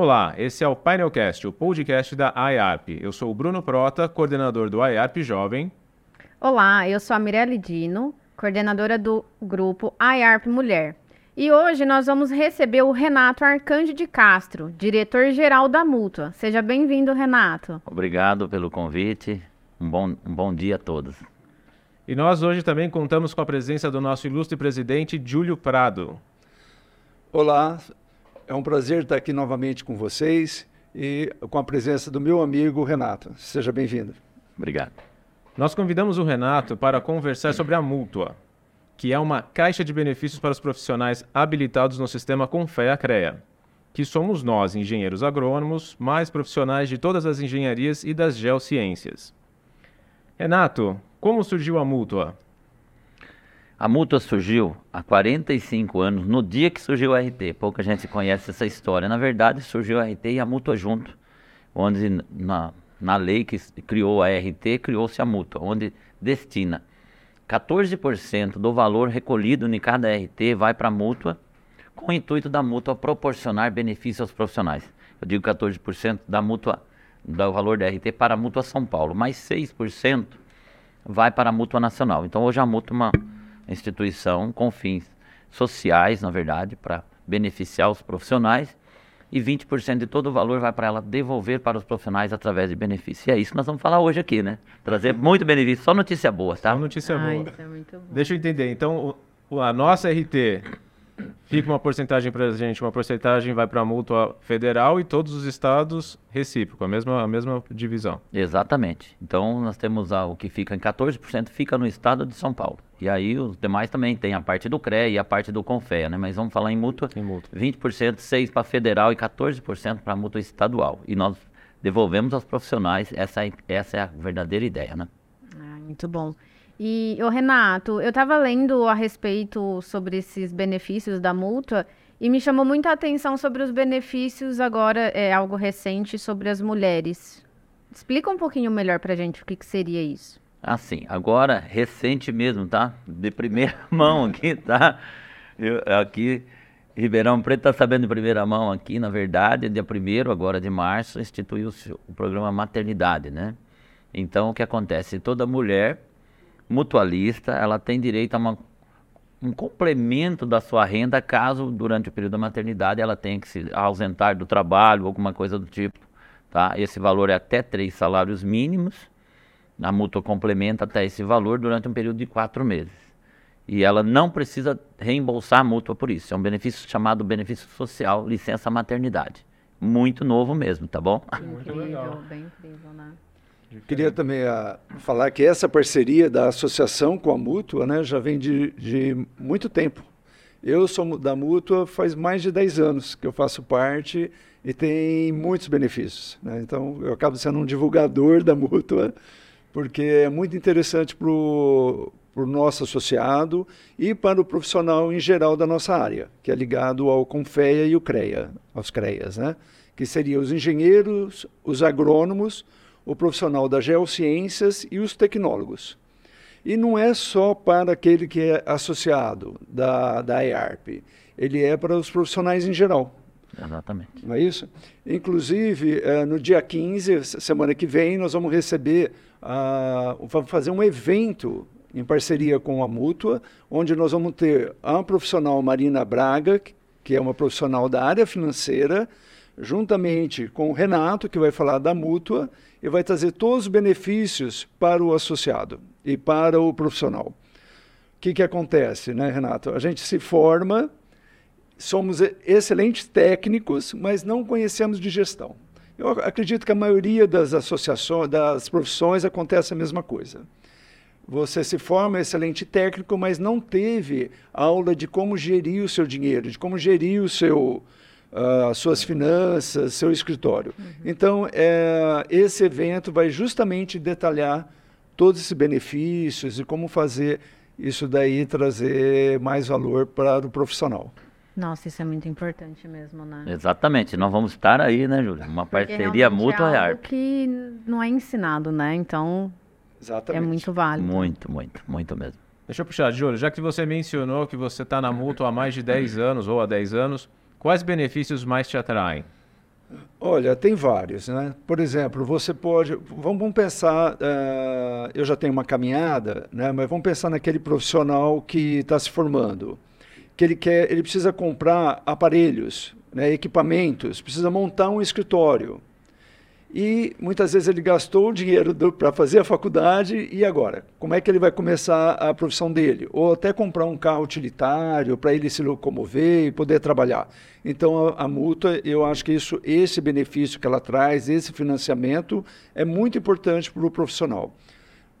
Olá, esse é o Painelcast, o podcast da IARP. Eu sou o Bruno Prota, coordenador do IARP Jovem. Olá, eu sou a Mirelle Dino, coordenadora do grupo IARP Mulher. E hoje nós vamos receber o Renato Arcanjo de Castro, diretor-geral da Mútua. Seja bem-vindo, Renato. Obrigado pelo convite. Um bom, um bom dia a todos. E nós hoje também contamos com a presença do nosso ilustre presidente, Júlio Prado. Olá, é um prazer estar aqui novamente com vocês e com a presença do meu amigo Renato. Seja bem-vindo. Obrigado. Nós convidamos o Renato para conversar sobre a Mútua, que é uma caixa de benefícios para os profissionais habilitados no sistema Confea-CREA, que somos nós, engenheiros agrônomos, mais profissionais de todas as engenharias e das geociências. Renato, como surgiu a Mútua? A mútua surgiu há 45 anos, no dia que surgiu a RT. Pouca gente conhece essa história. Na verdade, surgiu a RT e a mútua junto, onde na, na lei que criou a RT, criou-se a mútua, onde destina 14% do valor recolhido em cada RT vai para a mútua, com o intuito da mútua proporcionar benefícios aos profissionais. Eu digo 14% da mútua, do valor da RT para a mútua São Paulo, mais 6% vai para a mútua nacional. Então hoje a mútua é uma instituição com fins sociais, na verdade, para beneficiar os profissionais e 20% de todo o valor vai para ela devolver para os profissionais através de benefícios. E é isso que nós vamos falar hoje aqui, né? Trazer muito benefício, só notícia boa, tá? Só notícia Ah, boa. isso é muito bom. Deixa eu entender. Então, o- a nossa RT fica uma porcentagem para a gente, uma porcentagem vai para a mútua federal e todos os estados recíproco, a mesma, a mesma divisão. Exatamente. Então nós temos a- o que fica em 14% fica no estado de São Paulo. E aí os demais também tem a parte do CREA e a parte do Confea, né? Mas vamos falar em mútua. Em mútua. 20%, 6 para federal e 14% para mútua estadual. E nós devolvemos aos profissionais, essa, é- essa é a verdadeira ideia, né? Ah, muito bom. E, ô Renato, eu estava lendo a respeito sobre esses benefícios da mútua e me chamou muita atenção sobre os benefícios agora, é algo recente, sobre as mulheres. Explica um pouquinho melhor pra gente o que, que seria isso. Assim, agora, recente mesmo, tá? De primeira mão aqui, tá? Eu, aqui, Ribeirão Preto está sabendo de primeira mão aqui, na verdade, dia 1 agora de março, instituiu-se o programa Maternidade, né? Então, o que acontece? Toda mulher mutualista, ela tem direito a uma, um complemento da sua renda caso, durante o período da maternidade, ela tenha que se ausentar do trabalho, alguma coisa do tipo, tá? Esse valor é até três salários mínimos, a mútua complementa até esse valor durante um período de quatro meses. E ela não precisa reembolsar a mútua por isso. É um benefício chamado benefício social, licença maternidade. Muito novo mesmo, tá bom? Muito legal. bem incrível, né? Queria também ah, falar que essa parceria da associação com a Mútua né, já vem de, de muito tempo. Eu sou da Mútua faz mais de 10 anos que eu faço parte e tem muitos benefícios. né? Então, eu acabo sendo um divulgador da Mútua, porque é muito interessante para o nosso associado e para o profissional em geral da nossa área, que é ligado ao Confea e o CREA, aos CREAs, né? que seriam os engenheiros, os agrônomos, o profissional das geociências e os tecnólogos. E não é só para aquele que é associado da, da EARP, ele é para os profissionais em geral. Exatamente. Não é isso? Inclusive, eh, no dia 15, se- semana que vem, nós vamos receber, ah, vamos fazer um evento em parceria com a Mútua, onde nós vamos ter a profissional Marina Braga, que é uma profissional da área financeira, juntamente com o Renato, que vai falar da Mútua, e vai trazer todos os benefícios para o associado e para o profissional. O que, que acontece, né, Renato? A gente se forma, somos excelentes técnicos, mas não conhecemos de gestão. Eu ac- acredito que a maioria das associações, das profissões, acontece a mesma coisa. Você se forma excelente técnico, mas não teve aula de como gerir o seu dinheiro, de como gerir o seu, ah, suas finanças, seu escritório. Então, eh, esse evento vai justamente detalhar todos esses benefícios e como fazer isso daí trazer mais valor para o profissional. Nossa, isso é muito importante mesmo, né? Exatamente. Nós vamos estar aí, né, Júlia? Uma parceria realmente mútua é algo ARP. que não é ensinado, né? Então, Exatamente. é muito válido. Muito, muito, muito mesmo. Deixa eu puxar, Júlio, já que você mencionou que você está na mútua há mais de 10 anos ou há 10 anos, quais benefícios mais te atraem? Olha, tem vários, né? Por exemplo, você pode. Vamos, vamos pensar. Uh, eu já tenho uma caminhada, né? Mas vamos pensar naquele profissional que está se formando, que ele quer, ele precisa comprar aparelhos, né, equipamentos, precisa montar um escritório. E muitas vezes ele gastou o dinheiro para fazer a faculdade e agora? Como é que ele vai começar a profissão dele? Ou até comprar um carro utilitário para ele se locomover e poder trabalhar. Então a, a multa, eu acho que isso, esse benefício que ela traz, esse financiamento é muito importante para o profissional.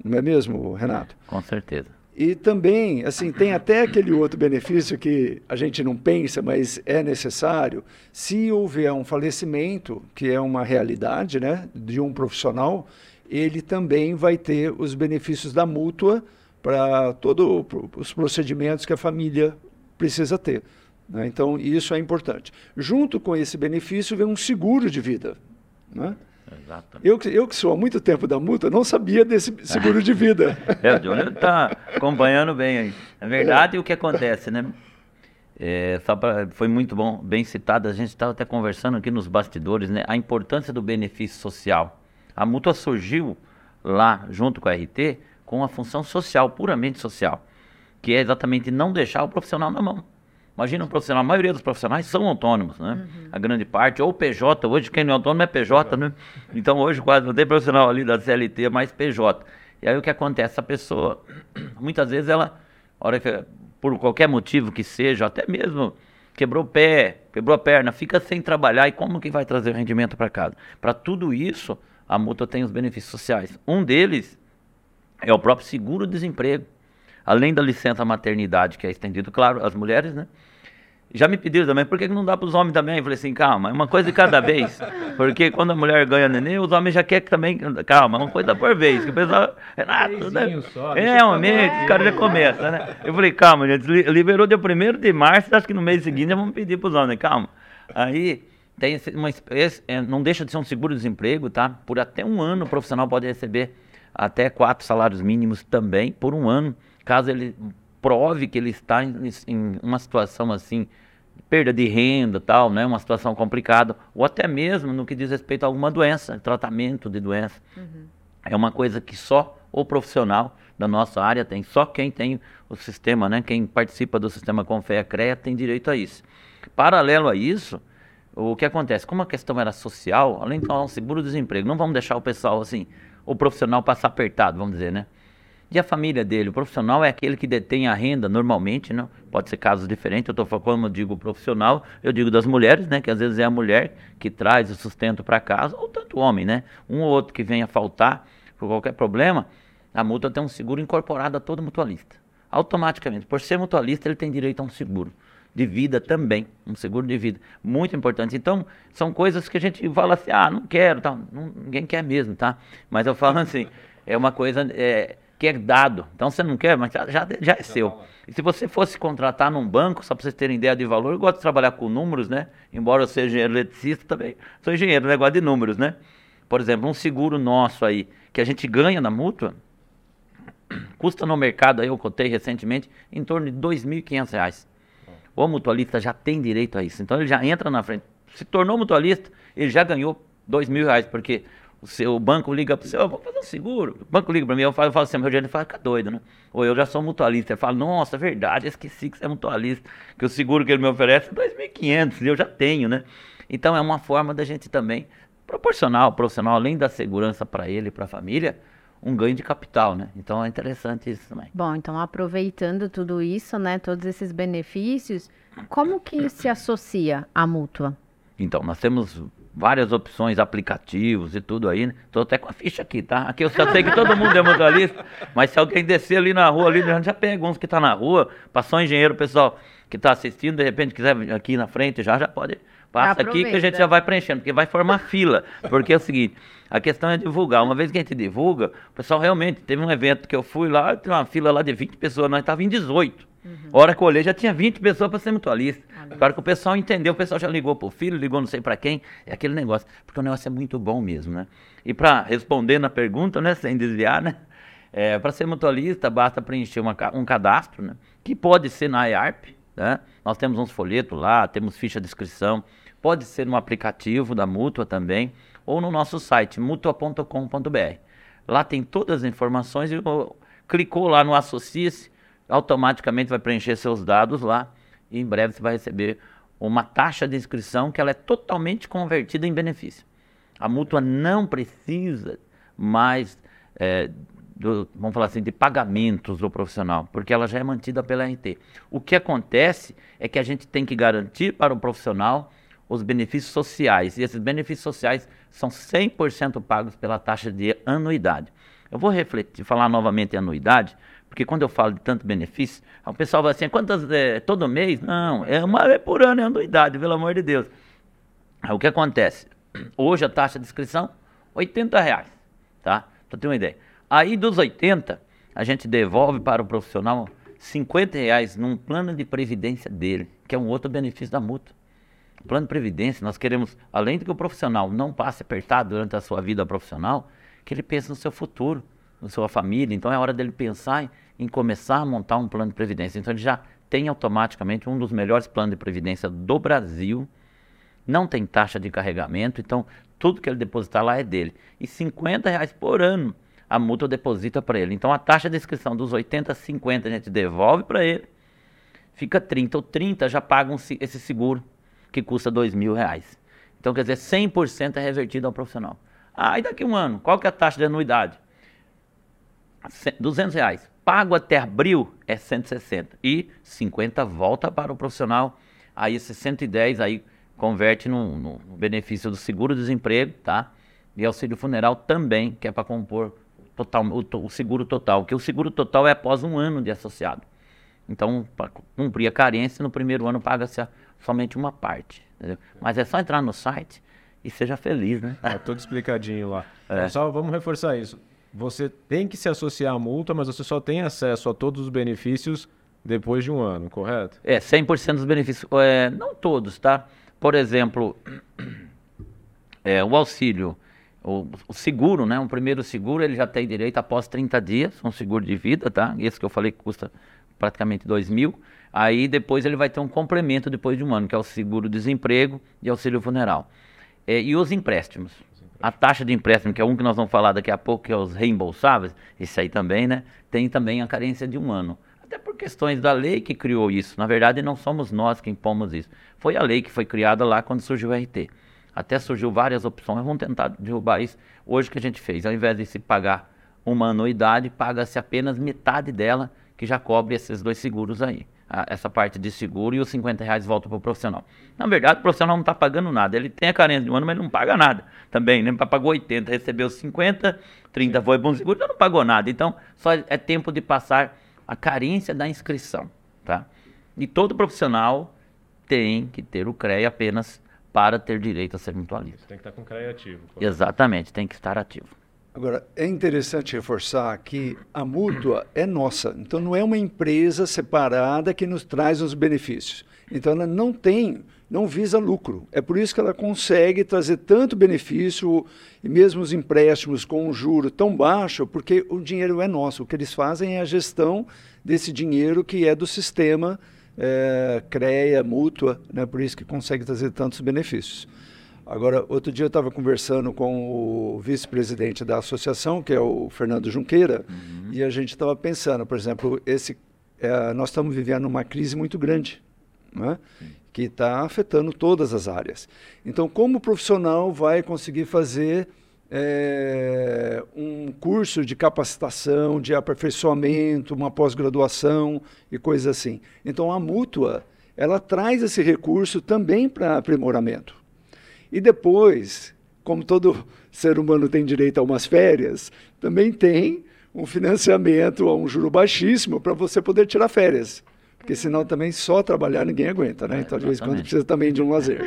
Não é mesmo, Renato? Com certeza. E também, assim, tem até aquele outro benefício que a gente não pensa, mas é necessário. Se houver um falecimento, que é uma realidade, né, de um profissional, ele também vai ter os benefícios da mútua para todos os procedimentos que a família precisa ter. Né? Então, isso é importante. Junto com esse benefício vem um seguro de vida. Né? Exatamente. Eu, eu que sou há muito tempo da multa, não sabia desse seguro de vida. é, o Júnior está acompanhando bem aí. Na verdade, é. o que acontece, né? É, pra, foi muito bom, bem citado. A gente estava até conversando aqui nos bastidores, né? A importância do benefício social. A multa surgiu lá, junto com a RT, com a função social, puramente social, que é exatamente não deixar o profissional na mão. Imagina um profissional, a maioria dos profissionais são autônomos, né? Uhum. A grande parte, ou PJ, hoje quem não é autônomo é PJ, né? Então hoje quase não tem profissional ali da CLT, mais PJ. E aí o que acontece? A pessoa, muitas vezes ela, hora que, por qualquer motivo que seja, até mesmo quebrou o pé, quebrou a perna, fica sem trabalhar e como que vai trazer o rendimento para casa? Para tudo isso, a multa tem os benefícios sociais. Um deles é o próprio seguro-desemprego. Além da licença maternidade, que é estendido, claro, às mulheres, né? Já me pediram também, por que não dá para os homens também? Eu falei assim, calma, é uma coisa de cada vez. Porque quando a mulher ganha neném, os homens já querem que também. Calma, é uma coisa por vez. Que o pessoal. Renato, né? só, é, realmente, os caras já começam, né? Eu falei, calma, gente, liberou dia 1 de março, acho que no mês seguinte já vamos pedir para os homens, calma. Aí tem uma, esse, é, não deixa de ser um seguro-desemprego, tá? Por até um ano o profissional pode receber até quatro salários mínimos também, por um ano, caso ele prove que ele está em, em uma situação assim, perda de renda, tal, né, uma situação complicada, ou até mesmo no que diz respeito a alguma doença, tratamento de doença. Uhum. É uma coisa que só o profissional da nossa área tem, só quem tem o sistema, né, quem participa do sistema Confea CREA tem direito a isso. Paralelo a isso, o que acontece? Como a questão era social, além de falar um seguro-desemprego, não vamos deixar o pessoal assim, o profissional passar apertado, vamos dizer, né? E a família dele? O profissional é aquele que detém a renda normalmente, não? Pode ser casos diferentes. Eu estou falando, quando eu digo profissional, eu digo das mulheres, né? Que às vezes é a mulher que traz o sustento para casa, ou tanto homem, né? Um ou outro que venha faltar por qualquer problema, a multa tem um seguro incorporado a todo mutualista. Automaticamente. Por ser mutualista, ele tem direito a um seguro de vida também, um seguro de vida, muito importante. Então, são coisas que a gente fala assim, ah, não quero, tá? Ninguém quer mesmo, tá? Mas eu falo assim, é uma coisa, é, que é dado. Então você não quer, mas já, já, já é seu. E se você fosse contratar num banco, só para vocês terem ideia de valor, eu gosto de trabalhar com números, né? Embora eu seja engenheiro eletricista também, sou engenheiro, negócio de números, né? Por exemplo, um seguro nosso aí, que a gente ganha na mútua, custa no mercado, aí eu cotei recentemente, em torno de R$ 2.500. O mutualista já tem direito a isso. Então ele já entra na frente. Se tornou mutualista, ele já ganhou R$ 2.000, porque o seu banco liga para você, oh, vou fazer um seguro. O banco liga para mim, eu falo, eu falo assim, meu dinheiro fala, fica doido, né? Ou eu já sou mutualista. Ele fala, nossa, é verdade, esqueci que você é mutualista. Que o seguro que ele me oferece é 2.500, eu já tenho, né? Então é uma forma da gente também, proporcional, profissional, além da segurança para ele e para a família, um ganho de capital, né? Então é interessante isso também. Bom, então aproveitando tudo isso, né, todos esses benefícios, como que se associa a mútua? Então, nós temos várias opções, aplicativos e tudo aí, né? Tô até com a ficha aqui, tá? Aqui eu sei que todo mundo é motorista, mas se alguém descer ali na rua, ali, já pega uns que tá na rua, passou um engenheiro, pessoal que tá assistindo, de repente quiser vir aqui na frente já, já pode, passa aqui que a gente já vai preenchendo, porque vai formar fila, porque é o seguinte, a questão é divulgar, uma vez que a gente divulga, o pessoal realmente, teve um evento que eu fui lá, tem uma fila lá de 20 pessoas, nós tava em 18, Uhum. hora que eu olhei, já tinha 20 pessoas para ser mutualista. Claro que o pessoal entendeu, o pessoal já ligou pro filho, ligou não sei para quem, é aquele negócio. Porque o negócio é muito bom mesmo, né? E para responder na pergunta, né, sem desviar, né? É, para ser mutualista, basta preencher uma, um cadastro, né? Que pode ser na IARP, né? Nós temos uns folhetos lá, temos ficha de inscrição. Pode ser no aplicativo da Mútua também, ou no nosso site, mutua.com.br. Lá tem todas as informações e clicou lá no Associe-se, automaticamente vai preencher seus dados lá e em breve você vai receber uma taxa de inscrição que ela é totalmente convertida em benefício. A mútua não precisa mais, é, do, vamos falar assim, de pagamentos do profissional, porque ela já é mantida pela RT. O que acontece é que a gente tem que garantir para o profissional os benefícios sociais, e esses benefícios sociais são 100% pagos pela taxa de anuidade. Eu vou refletir, falar novamente em anuidade, porque quando eu falo de tanto benefício, o pessoal vai assim, quantas, é, todo mês? Não, é uma vez por ano, é anuidade, pelo amor de Deus. O que acontece? Hoje a taxa de inscrição, 80 reais, tá? Pra ter uma ideia. Aí dos 80, a gente devolve para o profissional 50 reais num plano de previdência dele, que é um outro benefício da multa. O plano de previdência, nós queremos, além de que o profissional não passe apertado durante a sua vida profissional, que ele pense no seu futuro, na sua família. Então é hora dele pensar em, começar a montar um plano de previdência. Então ele já tem automaticamente um dos melhores planos de previdência do Brasil. Não tem taxa de carregamento, então tudo que ele depositar lá é dele. E 50 reais por ano a multa deposita para ele. Então a taxa de inscrição dos 80 a 50 a gente devolve para ele, fica 30. ou 30 já pagam esse seguro que custa dois mil reais. Então, quer dizer, 100% é revertido ao profissional. Ah, e daqui a um ano, qual que é a taxa de anuidade? 200 reais. Pago até abril é 160. E 50 volta para o profissional. Aí esse 110 aí converte no, no benefício do seguro-desemprego, tá? E auxílio funeral também, que é para compor total, o, o, seguro total. Que o seguro total é após um ano de associado. Então, para cumprir a carência, no primeiro ano paga-se somente uma parte. Entendeu? Mas é só entrar no site e seja feliz, né? Tá tudo explicadinho lá. É. Só vamos reforçar isso. Você tem que se associar à multa, mas você só tem acesso a todos os benefícios depois de um ano, correto? É, 100% dos benefícios. É, não todos, tá? Por exemplo, é, o auxílio, o, o, seguro, né? Um primeiro seguro, ele já tem direito após 30 dias, um seguro de vida, tá? Esse que eu falei que custa praticamente 2 mil. Aí depois ele vai ter um complemento depois de um ano, que é o seguro-desemprego e auxílio funeral. É, e os empréstimos. A taxa de empréstimo, que é um que nós vamos falar daqui a pouco, que é os reembolsáveis, esse aí também, né? Tem também a carência de um ano. Até por questões da lei que criou isso. Na verdade, não somos nós que impomos isso. Foi a lei que foi criada lá quando surgiu o RT. Até surgiu várias opções, vamos tentar derrubar isso. Hoje que a gente fez, ao invés de se pagar uma anuidade, paga-se apenas metade dela, que já cobre esses dois seguros aí a, essa parte de seguro e os 50 reais voltam para o profissional. Na verdade, o profissional não está pagando nada. Ele tem a carência de um ano, mas ele não paga nada também. Né? Pagou 80, recebeu 50, 30 foi bom seguro, então não pagou nada. Então, só é tempo de passar a carência da inscrição. Tá? E todo profissional tem que ter o CREA apenas para ter direito a ser mutualista. Tem que estar com o CREA ativo. Exatamente, tem que estar ativo. Agora, é interessante reforçar que a mútua é nossa, então não é uma empresa separada que nos traz os benefícios. Então ela não tem, não visa lucro. É por isso que ela consegue trazer tanto benefício e mesmo os empréstimos com um juro tão baixo, porque o dinheiro é nosso. O que eles fazem é a gestão desse dinheiro que é do sistema é, CREA, mútua, né? por isso que consegue trazer tantos benefícios. Agora, outro dia eu estava conversando com o vice-presidente da associação, que é o Fernando Junqueira, uhum. e a gente estava pensando, por exemplo, esse, é, nós estamos vivendo uma crise muito grande, né? que está afetando todas as áreas. Então, como o profissional vai conseguir fazer é, um curso de capacitação, de aperfeiçoamento, uma pós-graduação e coisas assim? Então, a mútua, ela traz esse recurso também para aprimoramento. E depois, como todo ser humano tem direito a umas férias, também tem um financiamento a um juro baixíssimo para você poder tirar férias. Porque senão também só trabalhar ninguém aguenta, né? Então, de vez em quando precisa também de um lazer.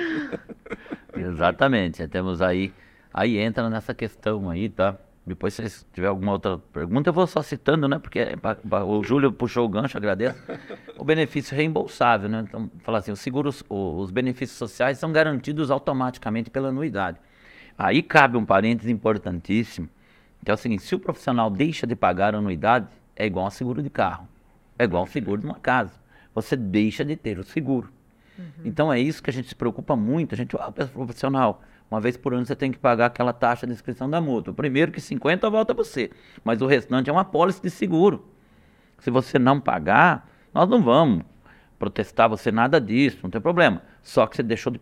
Exatamente. Temos aí, aí entra nessa questão aí, tá? Depois, se tiver alguma outra pergunta, eu vou só citando, né? Porque o Júlio puxou o gancho, agradeço. O benefício reembolsável, né? Então, falar assim, os seguros, os benefícios sociais são garantidos automaticamente pela anuidade. Aí cabe um parênteses importantíssimo, que é o seguinte, se o profissional deixa de pagar a anuidade, é igual a seguro de carro. É igual ao seguro de uma casa. Você deixa de ter o seguro. Então é isso que a gente se preocupa muito. A gente, ah, profissional, uma vez por ano você tem que pagar aquela taxa de inscrição da multa. Primeiro que 50 volta para você, mas o restante é uma pólice de seguro. Se você não pagar, nós não vamos protestar você nada disso, não tem problema. Só que você deixou de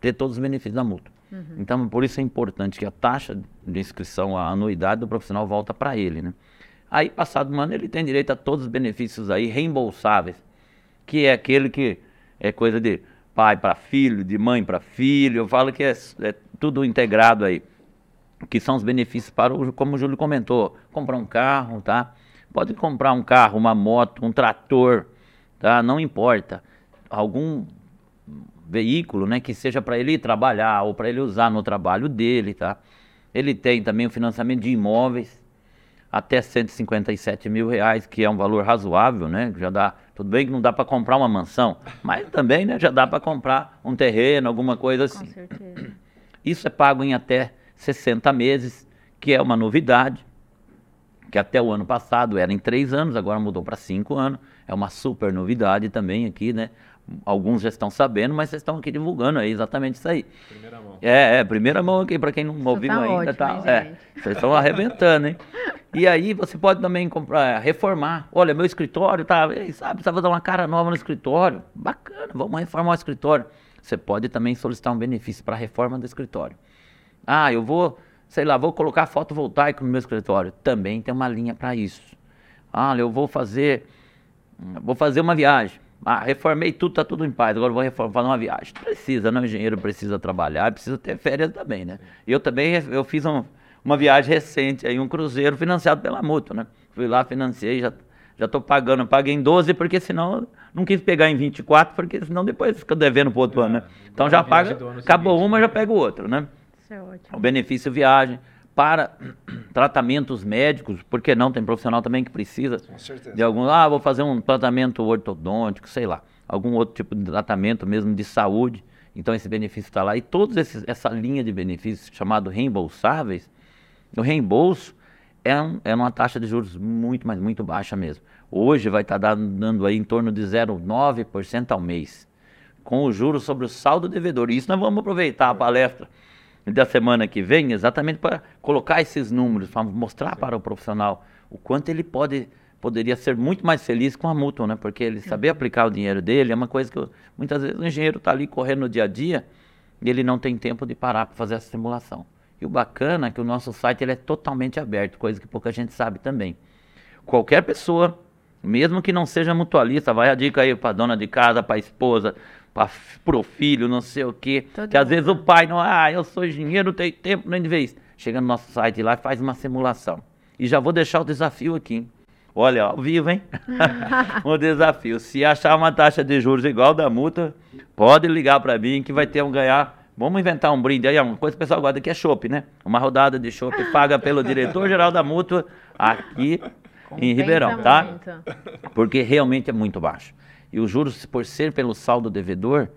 ter todos os benefícios da multa. Uhum. Então, por isso é importante que a taxa de inscrição, a anuidade do profissional volta para ele, né? Aí, passado um ano, ele tem direito a todos os benefícios aí reembolsáveis, que é aquele que é coisa de pai para filho, de mãe para filho. Eu falo que é, é tudo integrado aí. Que são os benefícios para o, como o Júlio comentou, comprar um carro, tá? Pode comprar um carro, uma moto, um trator, tá? Não importa. Algum veículo, né, que seja para ele trabalhar ou para ele usar no trabalho dele, tá? Ele tem também o financiamento de imóveis até 157 mil reais, que é um valor razoável, né? Já dá, tudo bem que não dá para comprar uma mansão, mas também, né, já dá para comprar um terreno, alguma coisa assim. Com certeza. Isso é pago em até 60 meses, que é uma novidade, que até o ano passado era em três anos, agora mudou para cinco anos. É uma super novidade também aqui, né? Alguns já estão sabendo, mas vocês estão aqui divulgando aí exatamente isso aí. Primeira mão. É, é primeira mão aqui, para quem não ouviu tá ainda, ótimo, tá. é, vocês estão arrebentando, hein? E aí você pode também comprar, reformar. Olha, meu escritório tá, sabe, precisava dar uma cara nova no escritório. Bacana, vamos reformar o escritório. Você pode também solicitar um benefício para a reforma do escritório. Ah, eu vou, sei lá, vou colocar fotovoltaico no meu escritório. Também tem uma linha para isso. Ah, eu vou fazer, vou fazer uma viagem. Ah, reformei tudo, tá tudo em paz. Agora vou reformar, fazer uma viagem. Precisa, não? O engenheiro precisa trabalhar, precisa ter férias também, né? Eu também eu fiz um, uma viagem recente, aí um cruzeiro financiado pela Mútua, né? Fui lá, financiei, já já estou pagando, paguei em 12 porque senão não quis pegar em 24 porque senão depois fica devendo para o outro é, ano, né? Então já paga, acabou seguinte. uma, já pega o outro, né? Isso é ótimo. O benefício viagem para tratamentos médicos, porque não tem profissional também que precisa de algum, ah, vou fazer um tratamento ortodôntico, sei lá, algum outro tipo de tratamento mesmo de saúde. Então esse benefício está lá e toda essa linha de benefícios chamado reembolsáveis, o reembolso é, um, é uma taxa de juros muito, mas muito baixa mesmo. Hoje vai estar tá dando aí em torno de 0,9% ao mês, com o juros sobre o saldo devedor. E isso nós vamos aproveitar a palestra da semana que vem, exatamente para colocar esses números, para mostrar para o profissional o quanto ele pode poderia ser muito mais feliz com a mútua, né? Porque ele saber aplicar o dinheiro dele é uma coisa que eu, muitas vezes o engenheiro está ali correndo no dia a dia e ele não tem tempo de parar para fazer essa simulação. E o bacana é que o nosso site ele é totalmente aberto, coisa que pouca gente sabe também. Qualquer pessoa, mesmo que não seja mutualista, vai a dica aí para dona de casa, para a esposa, para o filho, não sei o quê. Todo que às vezes o pai não, ah, eu sou engenheiro, não tenho tempo nem de vez. Chega no nosso site lá e faz uma simulação. E já vou deixar o desafio aqui. Olha, ao vivo, hein? um desafio. Se achar uma taxa de juros igual da multa, pode ligar para mim que vai ter um ganhar. Vamos inventar um brinde aí, uma coisa que o pessoal gosta que é chopp, né? Uma rodada de chopp paga pelo diretor-geral da mútua aqui em Ribeirão, tá? Porque realmente é muito baixo. E os juros, por ser pelo saldo devedor,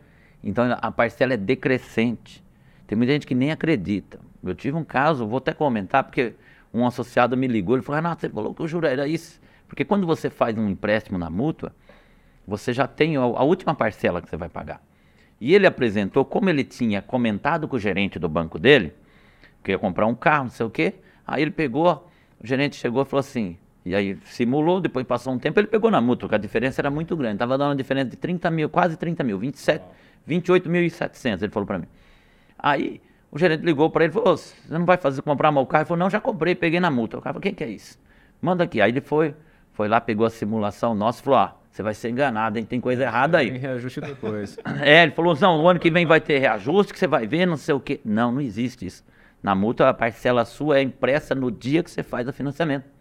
então a parcela é decrescente. Tem muita gente que nem acredita. Eu tive um caso, vou até comentar, porque um associado me ligou, ele falou, Renato, você falou que o juro era isso. Porque quando você faz um empréstimo na mútua, você já tem a, a última parcela que você vai pagar. E ele apresentou, como ele tinha comentado com o gerente do banco dele, que ia comprar um carro, não sei o quê, aí ele pegou, o gerente chegou e falou assim, e aí simulou, depois passou um tempo, ele pegou na mútua, porque a diferença era muito grande. Estava dando uma diferença de 30 mil, quase 30 mil, 27, 28.700, ele falou para mim. Aí o gerente ligou para ele e falou, você não vai fazer comprar meu carro? Ele falou, não, já comprei, peguei na multa. O cara falou, quem que é isso? Manda aqui. Aí ele foi, foi lá, pegou a simulação nossa e falou, ah, você vai ser enganado, hein? Tem coisa errada aí. Tem reajuste depois. É, ele falou, não, o ano que vem vai ter reajuste, que você vai ver, não sei o quê. Não, não existe isso. Na multa, a parcela sua é impressa no dia que você faz o financiamento.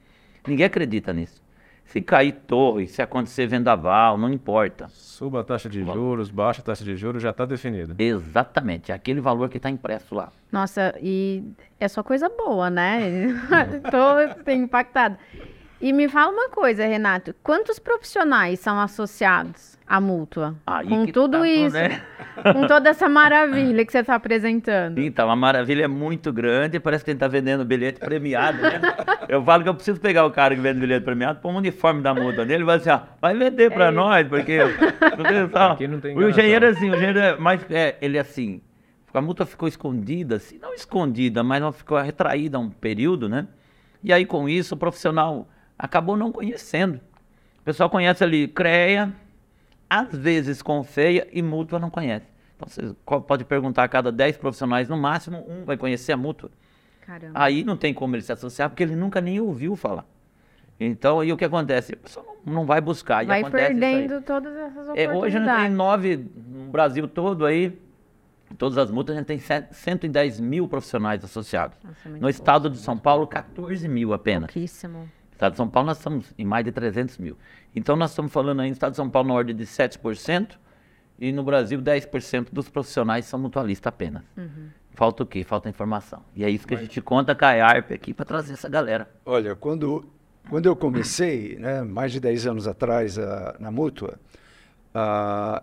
Ninguém acredita nisso. Se cair torre, se acontecer vendaval, não importa. Suba a taxa de juros, baixa a taxa de juros, já está definido. Exatamente, é aquele valor que está impresso lá. Nossa, e é só coisa boa, né? Estou impactada. E me fala uma coisa, Renato, quantos profissionais são associados à mútua? Aí com tudo tá, isso, né? com toda essa maravilha que você está apresentando. Então, a maravilha é muito grande, parece que a gente tá vendendo bilhete premiado, né? Eu falo que eu preciso pegar o cara que vende bilhete premiado, pôr um uniforme da muda nele, vai assim, ó, vai vender pra É nós, porque... porque só- Aqui não tem o engenheiro é assim, o engenheiro é mais... É, ele é assim, a multa ficou escondida, assim, não escondida, mas ela ficou retraída um período, né? E aí, com isso, o profissional acabou não conhecendo. O pessoal conhece ali CREA, às vezes com feia e mútua não conhece. Então, você pode perguntar a cada 10 profissionais, no máximo, um vai conhecer a mútua. Caramba. Aí não tem como ele se associar, porque ele nunca nem ouviu falar. Então, aí o que acontece? A pessoa não, não vai buscar. e Vai perdendo todas essas É, oportunidades. hoje a gente tem nove, no Brasil todo aí, todas as multas, a gente tem cento- 110 mil profissionais associados. Nossa, é No estado de São Paulo, 14 mil apenas. Pouquíssimo. No estado de São Paulo, nós estamos em mais de 300 mil. Então, nós estamos falando aí no estado de São Paulo na ordem de 7%, e no Brasil, 10% dos profissionais são mutualistas apenas. Uhum. Falta o quê? Falta informação. E é isso que a gente conta com a IARP aqui para trazer essa galera. Olha, quando, quando eu comecei, né, mais de 10 anos atrás, ah, na Mútua, ah,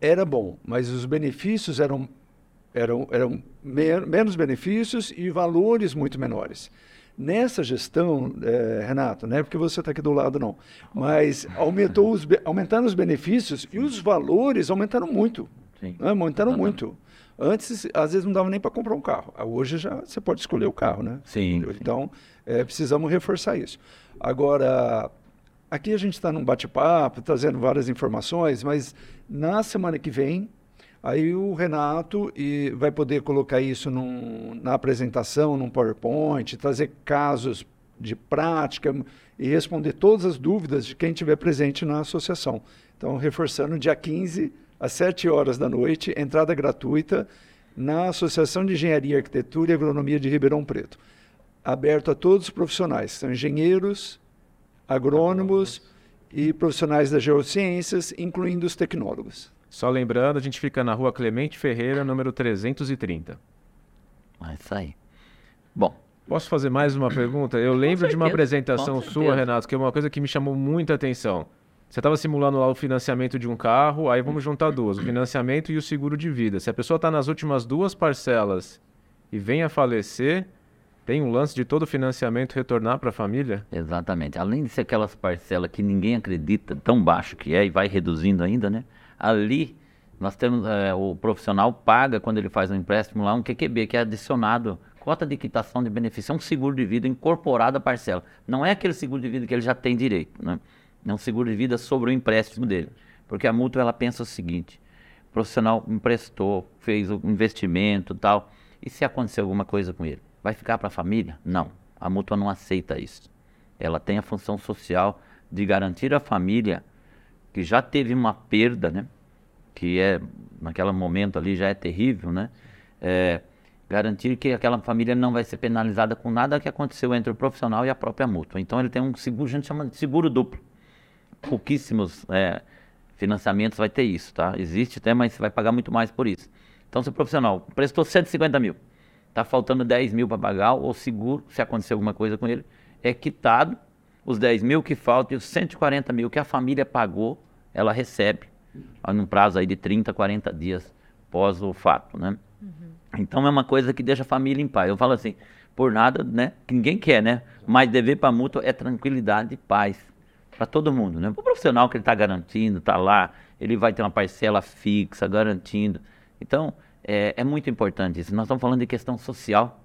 era bom, mas os benefícios eram, eram, eram men- menos benefícios e valores muito menores. Nessa gestão, eh, Renato, não é porque você está aqui do lado, não, mas aumentou os, aumentaram os benefícios e os valores aumentaram muito. Sim. né, aumentaram Exatamente. muito. Antes, às vezes, não dava nem para comprar um carro. Ah, Hoje já você pode escolher o carro, né? Sim. Então, eh, precisamos reforçar isso. Agora, aqui a gente está num bate-papo, trazendo várias informações, mas na semana que vem, aí o Renato e vai poder colocar isso num- na apresentação, num PowerPoint, trazer casos de prática e responder todas as dúvidas de quem estiver presente na associação. Então, reforçando, dia 15, às 7 horas da noite, entrada gratuita na Associação de Engenharia, Arquitetura e Agronomia de Ribeirão Preto aberto a todos os profissionais, são engenheiros, agrônomos e profissionais das geociências, incluindo os tecnólogos. Só lembrando, a gente fica na rua Clemente Ferreira, número 330. É isso aí. Bom, Posso fazer mais uma pergunta? Eu lembro de uma certeza, apresentação sua, certeza. Renato, que é uma coisa que me chamou muita atenção. Você estava simulando lá o financiamento de um carro, aí vamos juntar duas, o financiamento e o seguro de vida. Se a pessoa está nas últimas duas parcelas e vem a falecer, tem um lance de todo o financiamento retornar para a família? exatamente. Além de ser aquelas parcelas que ninguém acredita, tão baixo que é, e vai reduzindo ainda, né? Ali, nós temos, é, o profissional paga, quando ele faz um empréstimo lá, um QQB, que é adicionado, cota de quitação de benefício, é um seguro de vida incorporado à parcela. Não é aquele seguro de vida que ele já tem direito, né? É um seguro de vida sobre o empréstimo dele. Porque a mútua, ela pensa o seguinte, o profissional emprestou, fez o investimento tal, e se acontecer alguma coisa com ele? Vai ficar para a família? Não. A mútua não aceita isso. Ela tem a função social de garantir à família que já teve uma perda, né? Que é, naquele momento ali já é terrível, né? É, garantir que aquela família não vai ser penalizada com nada que aconteceu entre o profissional e a própria mútua. Então ele tem um seguro, a gente chama de seguro duplo. Pouquíssimos é, financiamentos vai ter isso, tá? Existe até, mas você vai pagar muito mais por isso. Então se o profissional prestou 150 mil, tá faltando 10 mil para pagar, o seguro, se acontecer alguma coisa com ele, é quitado os 10 mil que faltam e os 140 mil que a família pagou, ela recebe num prazo aí de 30, 40 dias pós o fato, né? Então é uma coisa que deixa a família em paz. Eu falo assim, por nada, né? Que ninguém quer, né? Mas dever para mútua é tranquilidade e paz para todo mundo, né? O profissional que ele está garantindo, está lá, ele vai ter uma parcela fixa, garantindo. Então é, é muito importante isso. Nós estamos falando de questão social.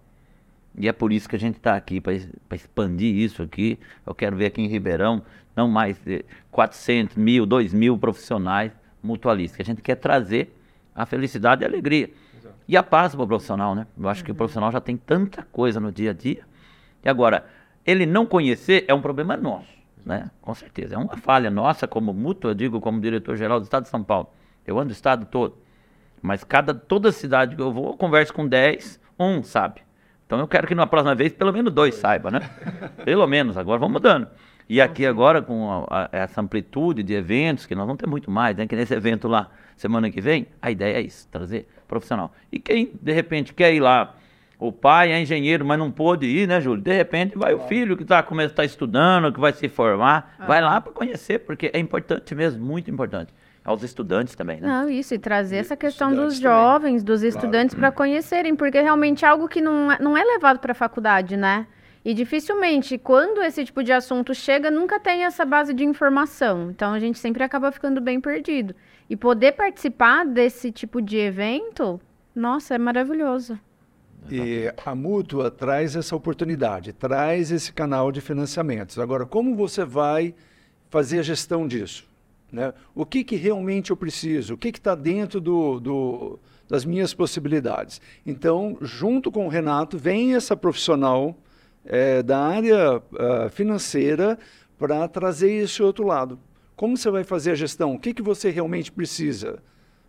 E é por isso que a gente está aqui, para expandir isso aqui. Eu quero ver aqui em Ribeirão, não mais de 400, mil, 2 mil profissionais mutualistas. Que a gente quer trazer a felicidade e a alegria. E a paz para o profissional, né? Eu acho que o profissional já tem tanta coisa no dia a dia. E agora, ele não conhecer é um problema nosso, né? Com certeza. É uma falha nossa como mútua, eu digo como diretor-geral do Estado de São Paulo. Eu ando o Estado todo. Mas cada, toda cidade que eu vou, eu converso com 10, um sabe. Então eu quero que na próxima vez pelo menos dois saiba, né? Pelo menos, agora vamos mudando. E aqui agora, com a- a- essa amplitude de eventos, que nós vamos ter muito mais, né? Que nesse evento lá, semana que vem, a ideia é isso, trazer profissional. E quem, de repente, quer ir lá O pai é engenheiro, mas não pôde ir, né, Júlio? De repente vai o filho que está tá estudando, que vai se formar, vai lá para conhecer, porque é importante mesmo, muito importante. Aos estudantes também, né? Não, isso, e trazer essa questão dos jovens, dos estudantes, para conhecerem, porque realmente é algo que não é, não é levado para a faculdade, né? E dificilmente, quando esse tipo de assunto chega, nunca tem essa base de informação. Então a gente sempre acaba ficando bem perdido. E poder participar desse tipo de evento, nossa, é maravilhoso. E a mútua traz essa oportunidade, traz esse canal de financiamentos. Agora, como você vai fazer a gestão disso? Né? O que, que realmente eu preciso? O que está dentro do, do, das minhas possibilidades? Então, junto com o Renato, vem essa profissional é, da área uh, financeira para trazer esse outro lado. Como você vai fazer a gestão? O que, que você realmente precisa?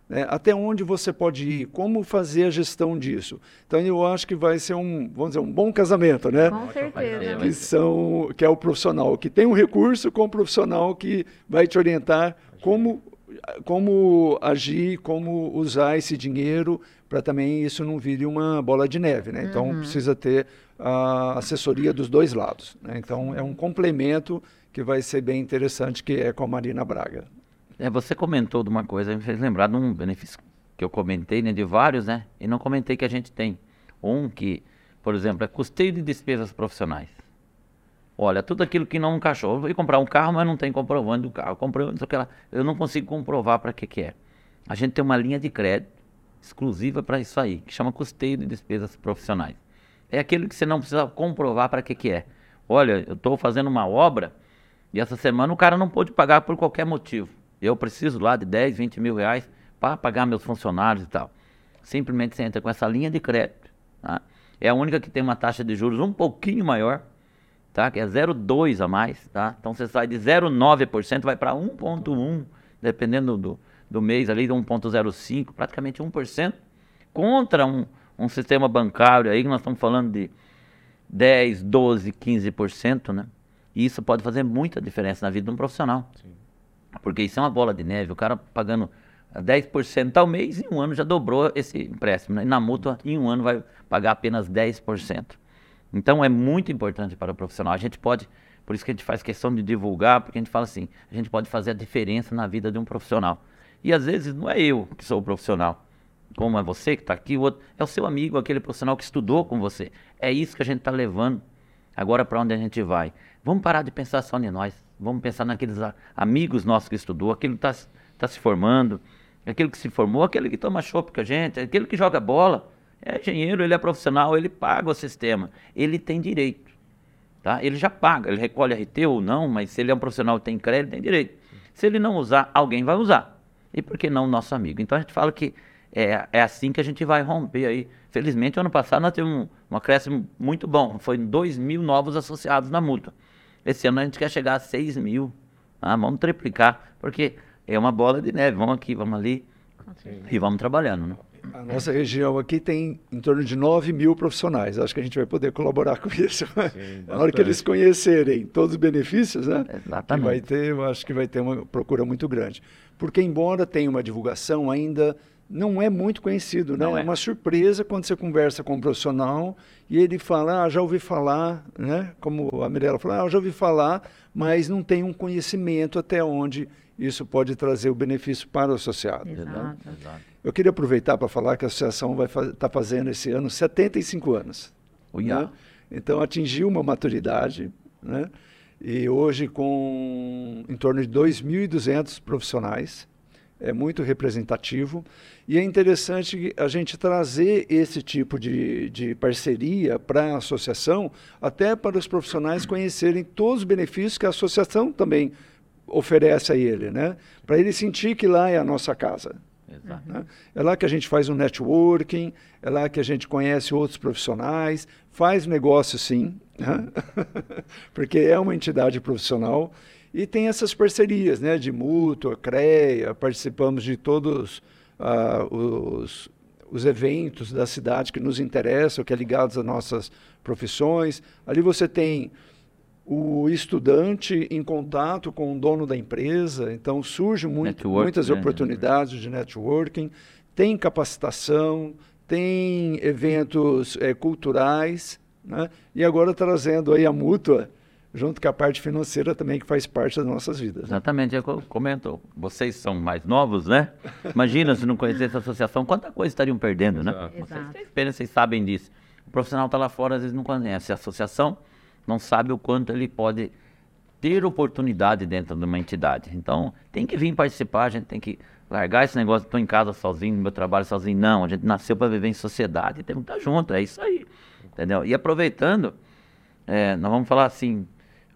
Né? Até onde você pode ir? Como fazer a gestão disso? Então eu acho que vai ser um, vamos dizer, um bom casamento, né? Com certeza. Que, são, que é o profissional que tem um recurso com o profissional que vai te orientar como, como agir, como usar esse dinheiro para também isso não vire uma bola de neve, né? Então uhum. precisa ter a assessoria dos dois lados. Né? Então é um complemento que vai ser bem interessante que é com a Marina Braga. É, você comentou de uma coisa, me fez lembrar de um benefício que eu comentei, né, de vários, né? E não comentei que a gente tem. Um que, por exemplo, é custeio de despesas profissionais. Olha, tudo aquilo que não encaixou. Eu vou comprar um carro, mas não tem comprovante do carro. Comprei, não. Eu não consigo comprovar para que, que é. A gente tem uma linha de crédito exclusiva para isso aí, que chama custeio de despesas profissionais. É aquilo que você não precisa comprovar para que, que é. Olha, eu estou fazendo uma obra e essa semana o cara não pôde pagar por qualquer motivo. Eu preciso lá de 10, 20 mil reais para pagar meus funcionários e tal. Simplesmente você entra com essa linha de crédito. Tá? É a única que tem uma taxa de juros um pouquinho maior, tá? que é 0,2 a mais. Tá? Então você sai de 0,9% vai para 1,1%, dependendo do, do mês ali, de 1,05%, praticamente 1%, contra um, um sistema bancário aí que nós estamos falando de 10, 12, 15%, né? E isso pode fazer muita diferença na vida de um profissional. Sim. Porque isso é uma bola de neve. O cara pagando 10% ao mês, em um ano já dobrou esse empréstimo. Né? E na mútua, em um ano, vai pagar apenas 10%. Então é muito importante para o profissional. A gente pode, por isso que a gente faz questão de divulgar, porque a gente fala assim, a gente pode fazer a diferença na vida de um profissional. E às vezes não é eu que sou o profissional, como é você que está aqui, o outro, é o seu amigo, aquele profissional que estudou com você. É isso que a gente está levando agora para onde a gente vai. Vamos parar de pensar só em nós. Vamos pensar naqueles amigos nossos que estudou, aquele que está tá se formando, aquele que se formou, aquele que toma chopp com a gente, aquele que joga bola. É engenheiro, ele é profissional, ele paga o sistema. Ele tem direito. Tá? Ele já paga, ele recolhe RT ou não, mas se ele é um profissional e tem crédito, tem direito. Se ele não usar, alguém vai usar. E por que não o nosso amigo? Então a gente fala que é, é assim que a gente vai romper aí. Felizmente, ano passado nós tivemos um, um acréscimo muito bom. Foi 2 mil novos associados na multa. Esse ano a gente quer chegar a 6 mil. Ah, vamos triplicar, porque é uma bola de neve. Vamos aqui, vamos ali Sim. e vamos trabalhando. Né? A nossa região aqui tem em torno de 9 mil profissionais. Acho que a gente vai poder colaborar com isso. Sim, Na hora que eles conhecerem todos os benefícios, né? Exatamente. vai ter, eu acho que vai ter uma procura muito grande. Porque, embora tenha uma divulgação, ainda não é muito conhecido, não. É. é. uma surpresa quando você conversa com um profissional e ele fala, ah, já ouvi falar, né? Como a Mirella falou, ah, já ouvi falar, mas não tem um conhecimento até onde isso pode trazer o benefício para o associado. Exato. Né? Exato. Eu queria aproveitar para falar que a associação vai estar tá fazendo esse ano 75 anos. Né? Então atingiu uma maturidade, né? E hoje com em torno de 2.200 profissionais, é muito representativo. E é interessante a gente trazer esse tipo de, de parceria para a associação, até para os profissionais conhecerem todos os benefícios que a associação também oferece a ele, né? Para ele sentir que lá é a nossa casa. Né? É lá que a gente faz um networking, é lá que a gente conhece outros profissionais, faz negócio sim, né? porque é uma entidade profissional e tem essas parcerias, né, de mútua, CREA, participamos de todos uh, os, os eventos da cidade que nos interessam, que é ligados às nossas profissões. Ali você tem o estudante em contato com o dono da empresa, então surgem muito, muitas né? oportunidades de networking, tem capacitação, tem eventos é, culturais, né? e agora trazendo aí a mútua, junto com a parte financeira também, que faz parte das nossas vidas. Né? Exatamente, é eu comento, vocês são mais novos, né? Imagina se não conhecesse a associação, quanta coisa estariam perdendo, né? Exato. Vocês têm experiência, vocês sabem disso. O profissional está lá fora, às vezes não conhece a associação, não sabe o quanto ele pode ter oportunidade dentro de uma entidade. Então, tem que vir participar, a gente tem que largar esse negócio, estou em casa sozinho, no meu trabalho sozinho. Não, a gente nasceu para viver em sociedade, temos que estar junto, é isso aí. Entendeu? E aproveitando, é, nós vamos falar assim,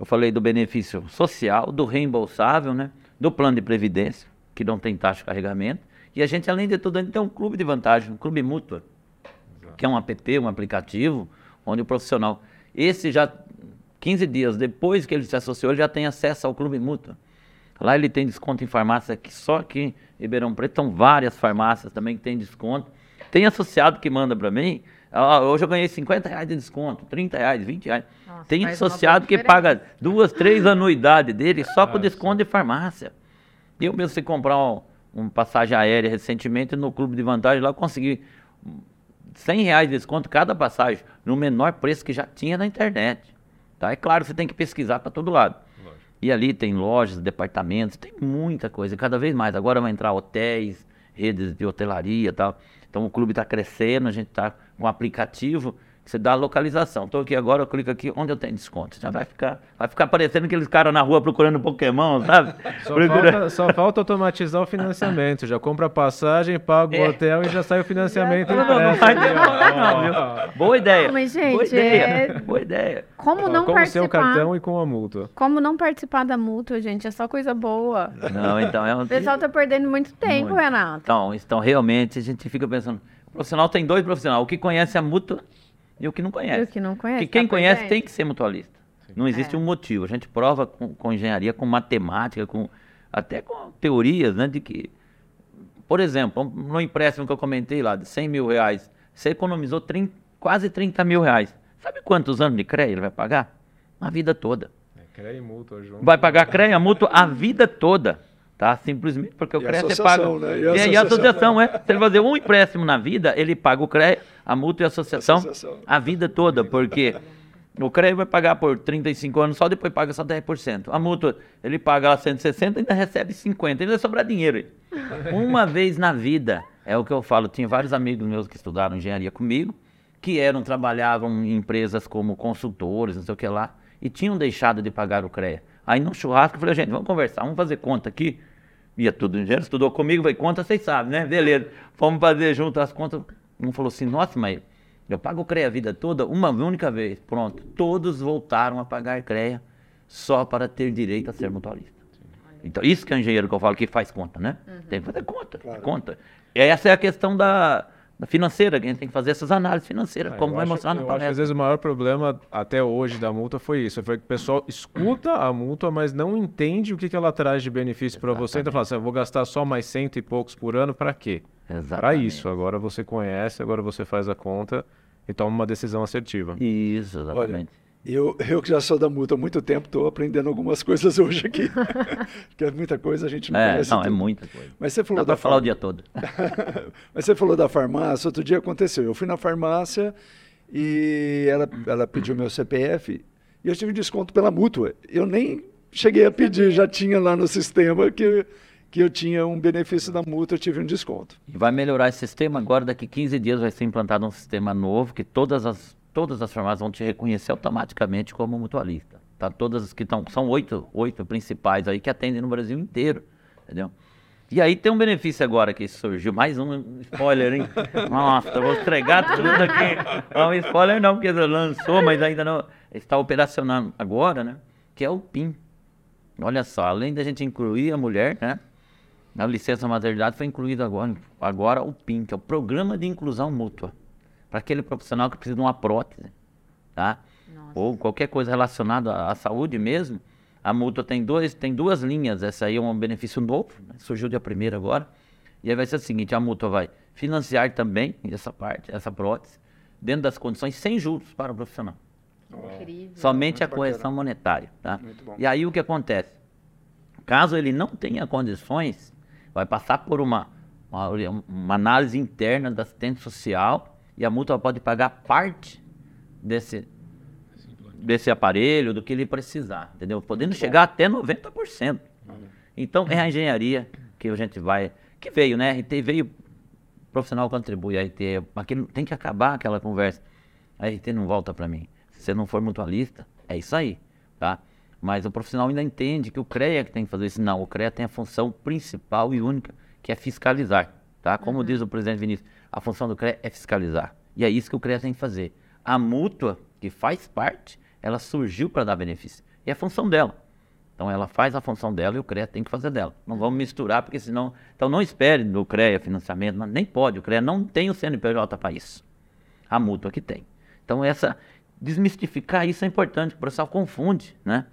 eu falei do benefício social, do reembolsável, né? Do plano de previdência, que não tem taxa de carregamento. E a gente, além de tudo, a gente tem um clube de vantagem, um clube mútua, que é um app, um aplicativo, onde o profissional, esse já 15 dias depois que ele se associou, ele já tem acesso ao clube mútua. Lá ele tem desconto em farmácia, que só aqui em Ribeirão Preto são várias farmácias também que tem desconto. Tem associado que manda para mim, "Ah, hoje eu ganhei 50 reais de desconto, 30 reais, 20 reais. Nossa, tem associado que paga duas, três anuidades dele só com Ah, desconto de farmácia. Eu mesmo fui comprar um, um passagem aérea recentemente no clube de vantagem lá, eu consegui 100 reais de desconto cada passagem, no menor preço que já tinha na internet. Tá? É claro, você tem que pesquisar para todo lado. E ali tem lojas, departamentos, tem muita coisa, cada vez mais. Agora vai entrar hotéis, redes de hotelaria e tal. Então o clube está crescendo, a gente está um aplicativo que você dá a localização. Estou aqui agora, eu clico aqui onde eu tenho desconto. Já vai ficar, vai ficar parecendo aqueles caras na rua procurando Pokémon, sabe? Só Procura- falta, só falta automatizar o financiamento. Já compra a passagem, paga o É. hotel e já sai o financiamento. Não, não, não vai demorar não, viu? Boa ideia. Mas, Boa gente, ideia. é- Boa ideia. Como não com o seu participar? cartão e com a multa. Como não participar da mútua, gente? É só coisa boa. Não, então é um... O pessoal tá perdendo muito tempo, Muito. Renato. Então, então, realmente, a gente fica pensando, profissional tem dois profissionais, o que conhece a mútua e o que não conhece. E o que não conhece, Porque quem tá conhece tem que ser mutualista. Não existe É. um motivo. A gente prova com, com engenharia, com matemática, com até com teorias, né, de que, por exemplo, no empréstimo que eu comentei lá, de 100 mil reais, você economizou 30 quase 30 mil reais. Sabe quantos anos de CREA ele vai pagar? A vida toda. É, CREA e multa junto. Vai pagar CREA mútuo a vida toda. Tá? Simplesmente porque o E você paga. associação, né? E E, a a- e a associação. associação, é. Se ele fazer um empréstimo na vida, ele paga o CREA, a multa e a associação, Associação. a vida toda, porque o CREA vai pagar por 35 anos só, depois paga só 10%. A multa, ele paga lá 160 e ainda recebe 50, ainda vai sobrar dinheiro. aí. Uma vez na vida, é o que eu falo, tinha vários amigos meus que estudaram engenharia comigo, que eram, trabalhavam em empresas como consultores, não sei o que lá, e tinham deixado de pagar o CREA. Aí no churrasco eu falei, gente, vamos conversar, vamos fazer conta aqui. Ia tudo engenheiro, estudou comigo, vai conta, vocês sabem, né? Beleza. Fomos fazer junto as contas. Um falou assim, nossa, mas eu pago o CREA a vida toda, uma única vez. Pronto. Todos voltaram a pagar CREA só para ter direito a ser mutualista. Então, isso que é o engenheiro que eu falo que faz conta, né? Tem que fazer conta, Claro. conta. E essa é a questão da financeira, a gente tem que fazer essas análises financeiras, Ah, como eu vai acho- mostrar na eu acho que às palestra. vezes o maior problema até hoje da multa foi isso. Foi que o pessoal escuta a multa, mas não entende o que, que ela traz de benefício para você. Então fala assim, eu vou gastar só mais cento e poucos por ano para quê? Para isso. Agora você conhece, agora você faz a conta e toma uma decisão assertiva. Isso, Olha, exatamente. Eu, eu que já sou da multa há muito tempo, estou aprendendo algumas coisas hoje aqui. Porque muita coisa a gente não é, conhece. não, é tudo. muita coisa. Mas você falou Dá para da falar o dia todo. Mas você falou da farmácia, outro dia aconteceu. Eu fui na farmácia e ela, ela pediu meu CPF e eu tive desconto pela mútua. Eu nem cheguei a pedir, já tinha lá no sistema que, que eu tinha um benefício da multa, eu tive um desconto. E vai melhorar esse sistema agora, daqui 15 dias vai ser implantado um sistema novo que todas as, todas as farmácias vão te reconhecer automaticamente como mutualista. Tá? Todas as que estão, são oito, oito principais aí que atendem no Brasil inteiro, entendeu? E aí tem um benefício agora que surgiu, mais um spoiler, hein? Nossa, vou entregar tudo aqui. Não, spoiler não, porque lançou, mas ainda não está operacionando agora, né? Que é o PIN. Olha só, além da gente incluir a mulher, né? Na licença maternidade foi incluído agora, agora o PIN, que é o Programa de Inclusão Mútua. Para aquele profissional que precisa de uma prótese, tá? Nossa. Ou qualquer coisa relacionada à, à saúde mesmo. A mútua tem, dois, tem duas linhas. Essa aí é um benefício novo, né? surgiu dia primeiro agora. E aí vai ser o seguinte, a mútua vai financiar também essa parte, essa prótese, dentro das condições sem juros para o profissional. Incrível. Somente muito a correção bacana. monetária. Tá? Muito bom. E aí o que acontece? Caso ele não tenha condições, vai passar por uma, uma, uma análise interna da assistente social E a mútua pode pagar parte desse, desse aparelho, do que ele precisar, entendeu? Podendo chegar até 90%. Então, é a engenharia que a gente vai... Que veio, né? RT veio... Profissional contribui, a RT... Aquilo, tem que acabar aquela conversa. A RT não volta para mim. Se você não for mutualista, é isso aí, tá? Mas o profissional ainda entende que o CREA que tem que fazer isso. Não, o CREA tem a função principal e única, que é fiscalizar, tá? Como uhum. diz o presidente Vinícius, a função do CREA é fiscalizar. E é isso que o CREA tem que fazer. A mútua, que faz parte, ela surgiu para dar benefício. E é a função dela. Então ela faz a função dela e o CREA tem que fazer dela. Não vamos misturar, porque senão. Então não espere do CREA financiamento, não, nem pode. O CREA não tem o CNPJ para isso. A mútua que tem. Então essa. Desmistificar isso é importante, o pessoal confunde, né?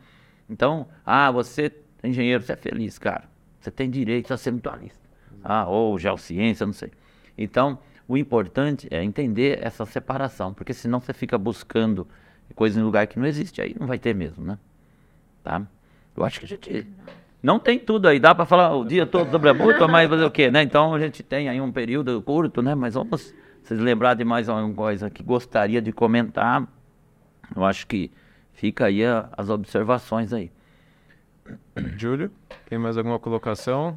Então, ah, você é engenheiro, você é feliz, cara. Você tem direito a ser mutualista. Ah, ou geociência, não sei. Então, o importante é entender essa separação, porque senão você fica buscando coisa em lugar que não existe, aí não vai ter mesmo, né? Tá? Eu acho que a gente não tem tudo aí, dá para falar o dia todo sobre a mútua, mas fazer o quê, né? Então a gente tem aí um período curto, né? Mas vamos vocês lembrar de mais alguma coisa que gostaria de comentar. Eu acho que fica aí a, as observações aí. Júlio, tem mais alguma colocação?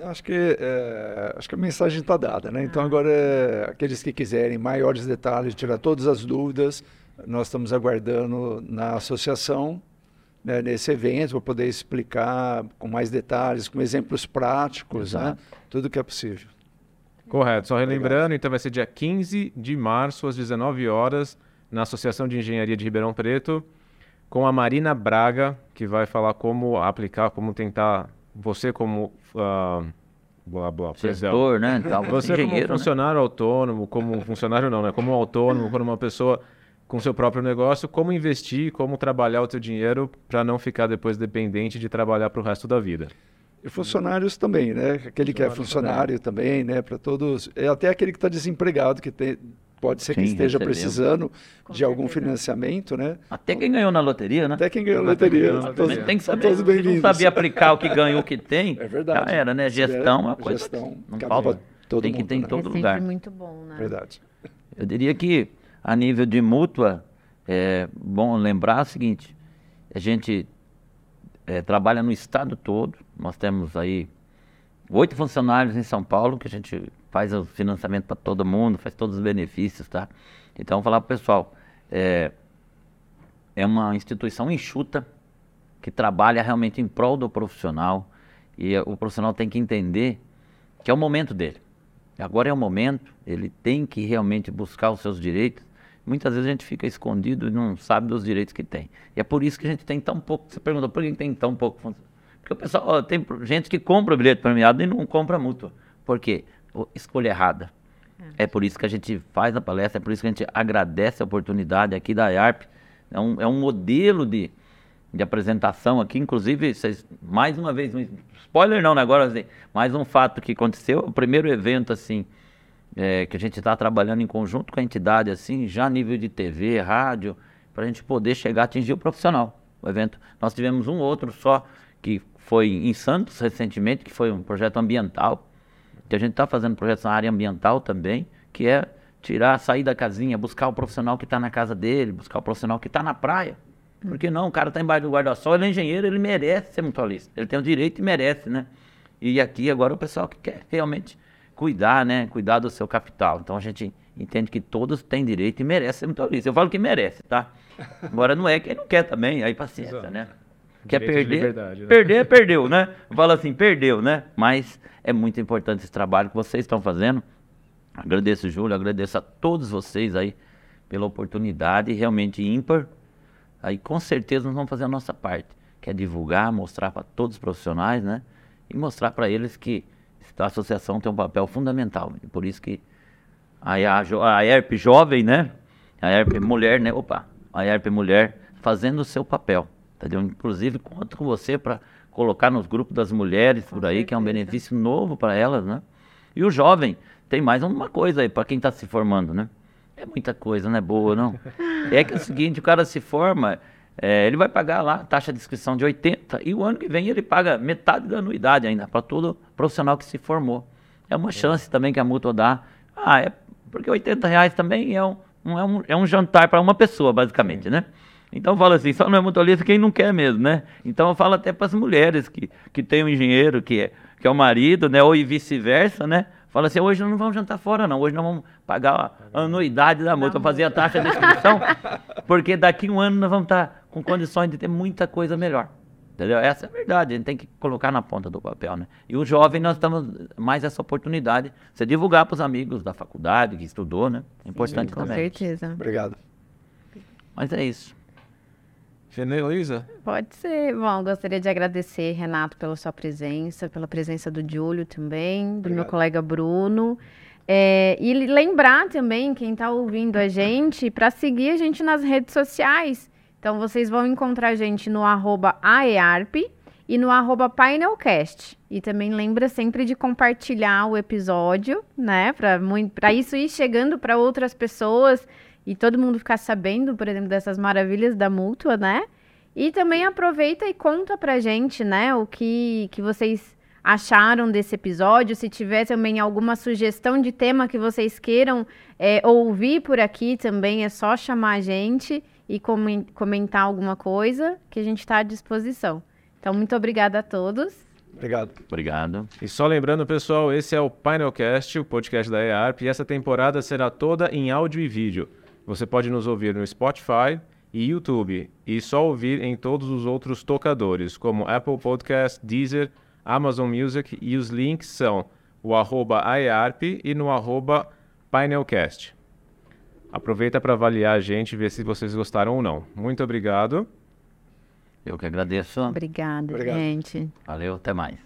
Acho que, é, acho que a mensagem está dada, né? Então agora é, aqueles que quiserem maiores detalhes, tirar todas as dúvidas, nós estamos aguardando na associação, né, nesse evento, para poder explicar com mais detalhes, com exemplos práticos, né, tudo que é possível. Correto. Só relembrando, Obrigado. então vai ser dia 15 de março, às 19 horas, na Associação de Engenharia de Ribeirão Preto, com a Marina Braga, que vai falar como aplicar, como tentar, você como... Uh, Blá, blá, Gestor, né? Você como né? funcionário né? autônomo, como funcionário não, né? Como autônomo, como uma pessoa com seu próprio negócio, como investir, como trabalhar o seu dinheiro para não ficar depois dependente de trabalhar para o resto da vida. E funcionários também, né? Aquele que é funcionário também, né? Para todos, é até aquele que está desempregado, que tem, pode ser Sim, que esteja recebeu. precisando Com de certeza. algum financiamento, né? Até quem ganhou na loteria, né? Até quem ganhou na loteria. Todos, todos, tem que saber. Todos bem não sabia aplicar o que ganhou, o que tem. É verdade. Já era, né? Gestão é uma coisa. Gestão. Não falta. Todo tem que ter em né? todo é lugar. muito bom, né? Verdade. Eu diria que a nível de mútua é bom lembrar o seguinte: a gente é, trabalha no estado todo. Nós temos aí oito funcionários em São Paulo que a gente faz o financiamento para todo mundo, faz todos os benefícios, tá? Então, falar para o pessoal, é, é uma instituição enxuta que trabalha realmente em prol do profissional e o profissional tem que entender que é o momento dele. Agora é o momento, ele tem que realmente buscar os seus direitos Muitas vezes a gente fica escondido e não sabe dos direitos que tem. E é por isso que a gente tem tão pouco. Você pergunta por que tem tão pouco Porque o pessoal, ó, tem gente que compra o bilhete premiado e não compra mútua. Por quê? Escolha errada. É. é por isso que a gente faz a palestra, é por isso que a gente agradece a oportunidade aqui da IARP. É um, é um modelo de, de apresentação aqui, inclusive, vocês, mais uma vez, um spoiler não, né? agora assim, mais um fato que aconteceu, o primeiro evento assim, é, que a gente está trabalhando em conjunto com a entidade, assim, já a nível de TV, rádio, para a gente poder chegar a atingir o profissional. O evento. Nós tivemos um outro só que foi em Santos recentemente, que foi um projeto ambiental, que a gente está fazendo projetos na área ambiental também, que é tirar, sair da casinha, buscar o profissional que está na casa dele, buscar o profissional que está na praia. Porque não, o cara está embaixo do guarda-sol, ele é engenheiro, ele merece ser mutualista. Ele tem o direito e merece, né? E aqui agora o pessoal que quer realmente cuidar, né? Cuidar do seu capital. Então a gente entende que todos têm direito e merecem ser mutualista. Eu falo que merece, tá? Agora não é quem não quer também, aí paciência, Exato. né? Quer perder? Né? Perder, perdeu, né? Fala assim, perdeu, né? Mas é muito importante esse trabalho que vocês estão fazendo. Agradeço, Júlio, agradeço a todos vocês aí pela oportunidade realmente ímpar. Aí com certeza nós vamos fazer a nossa parte, que é divulgar, mostrar para todos os profissionais, né? E mostrar para eles que a associação tem um papel fundamental. Por isso que a, a, a ERP jovem, né? A ERP mulher, né? Opa, a ERP mulher fazendo o seu papel. Entendeu? Inclusive, conto com você para colocar nos grupos das mulheres por aí, que é um benefício novo para elas, né? E o jovem tem mais uma coisa aí para quem está se formando, né? É muita coisa, não é boa, não? É que é o seguinte, o cara se forma, é, ele vai pagar lá taxa de inscrição de 80 e o ano que vem ele paga metade da anuidade ainda para todo profissional que se formou. É uma chance também que a mútua dá. Ah, é Porque 80 reais também é um, um- é um, é um jantar para uma pessoa, basicamente, né? Então eu falo assim, só não é mutualista quem não quer mesmo, né? Então eu falo até para as mulheres que, que tem um engenheiro que é, que é o marido, né? Ou e vice-versa, né? Fala assim, hoje nós não vamos jantar fora, não. Hoje nós vamos pagar a anuidade da multa, fazer a taxa de inscrição, porque daqui um ano nós vamos estar com condições de ter muita coisa melhor. Entendeu? Essa é a verdade, a gente tem que colocar na ponta do papel, né? E o jovem, nós estamos mais essa oportunidade, você divulgar para os amigos da faculdade que estudou, né? É importante Com também. certeza. Obrigado. Mas é isso. Finaliza? Pode ser. Bom, gostaria de agradecer, Renato, pela sua presença, pela presença do Júlio também, do meu Obrigado. colega Bruno. É, e lembrar também, quem está ouvindo a gente, para seguir a gente nas redes sociais. Então, vocês vão encontrar a gente no arroba AEARP e no arroba painelcast. E também lembra sempre de compartilhar o episódio, né? Para isso ir chegando para outras pessoas e todo mundo ficar sabendo, por exemplo, dessas maravilhas da mútua, né? E também aproveita e conta pra gente, né, o que, que vocês acharam desse episódio. Se tiver também alguma sugestão de tema que vocês queiram é, ouvir por aqui também, é só chamar a gente e comen- comentar alguma coisa que a gente está à disposição. Então, muito obrigada a todos. Obrigado. Obrigado. E só lembrando, pessoal, esse é o Painelcast, o podcast da EARP, e essa temporada será toda em áudio e vídeo. Você pode nos ouvir no Spotify e YouTube, e só ouvir em todos os outros tocadores, como Apple Podcast, Deezer, Amazon Music, e os links são o arroba AEARP e no arroba Painelcast. Aproveita para avaliar a gente e ver se vocês gostaram ou não. Muito obrigado. Eu que agradeço. Obrigada, Obrigado. gente. Valeu, até mais.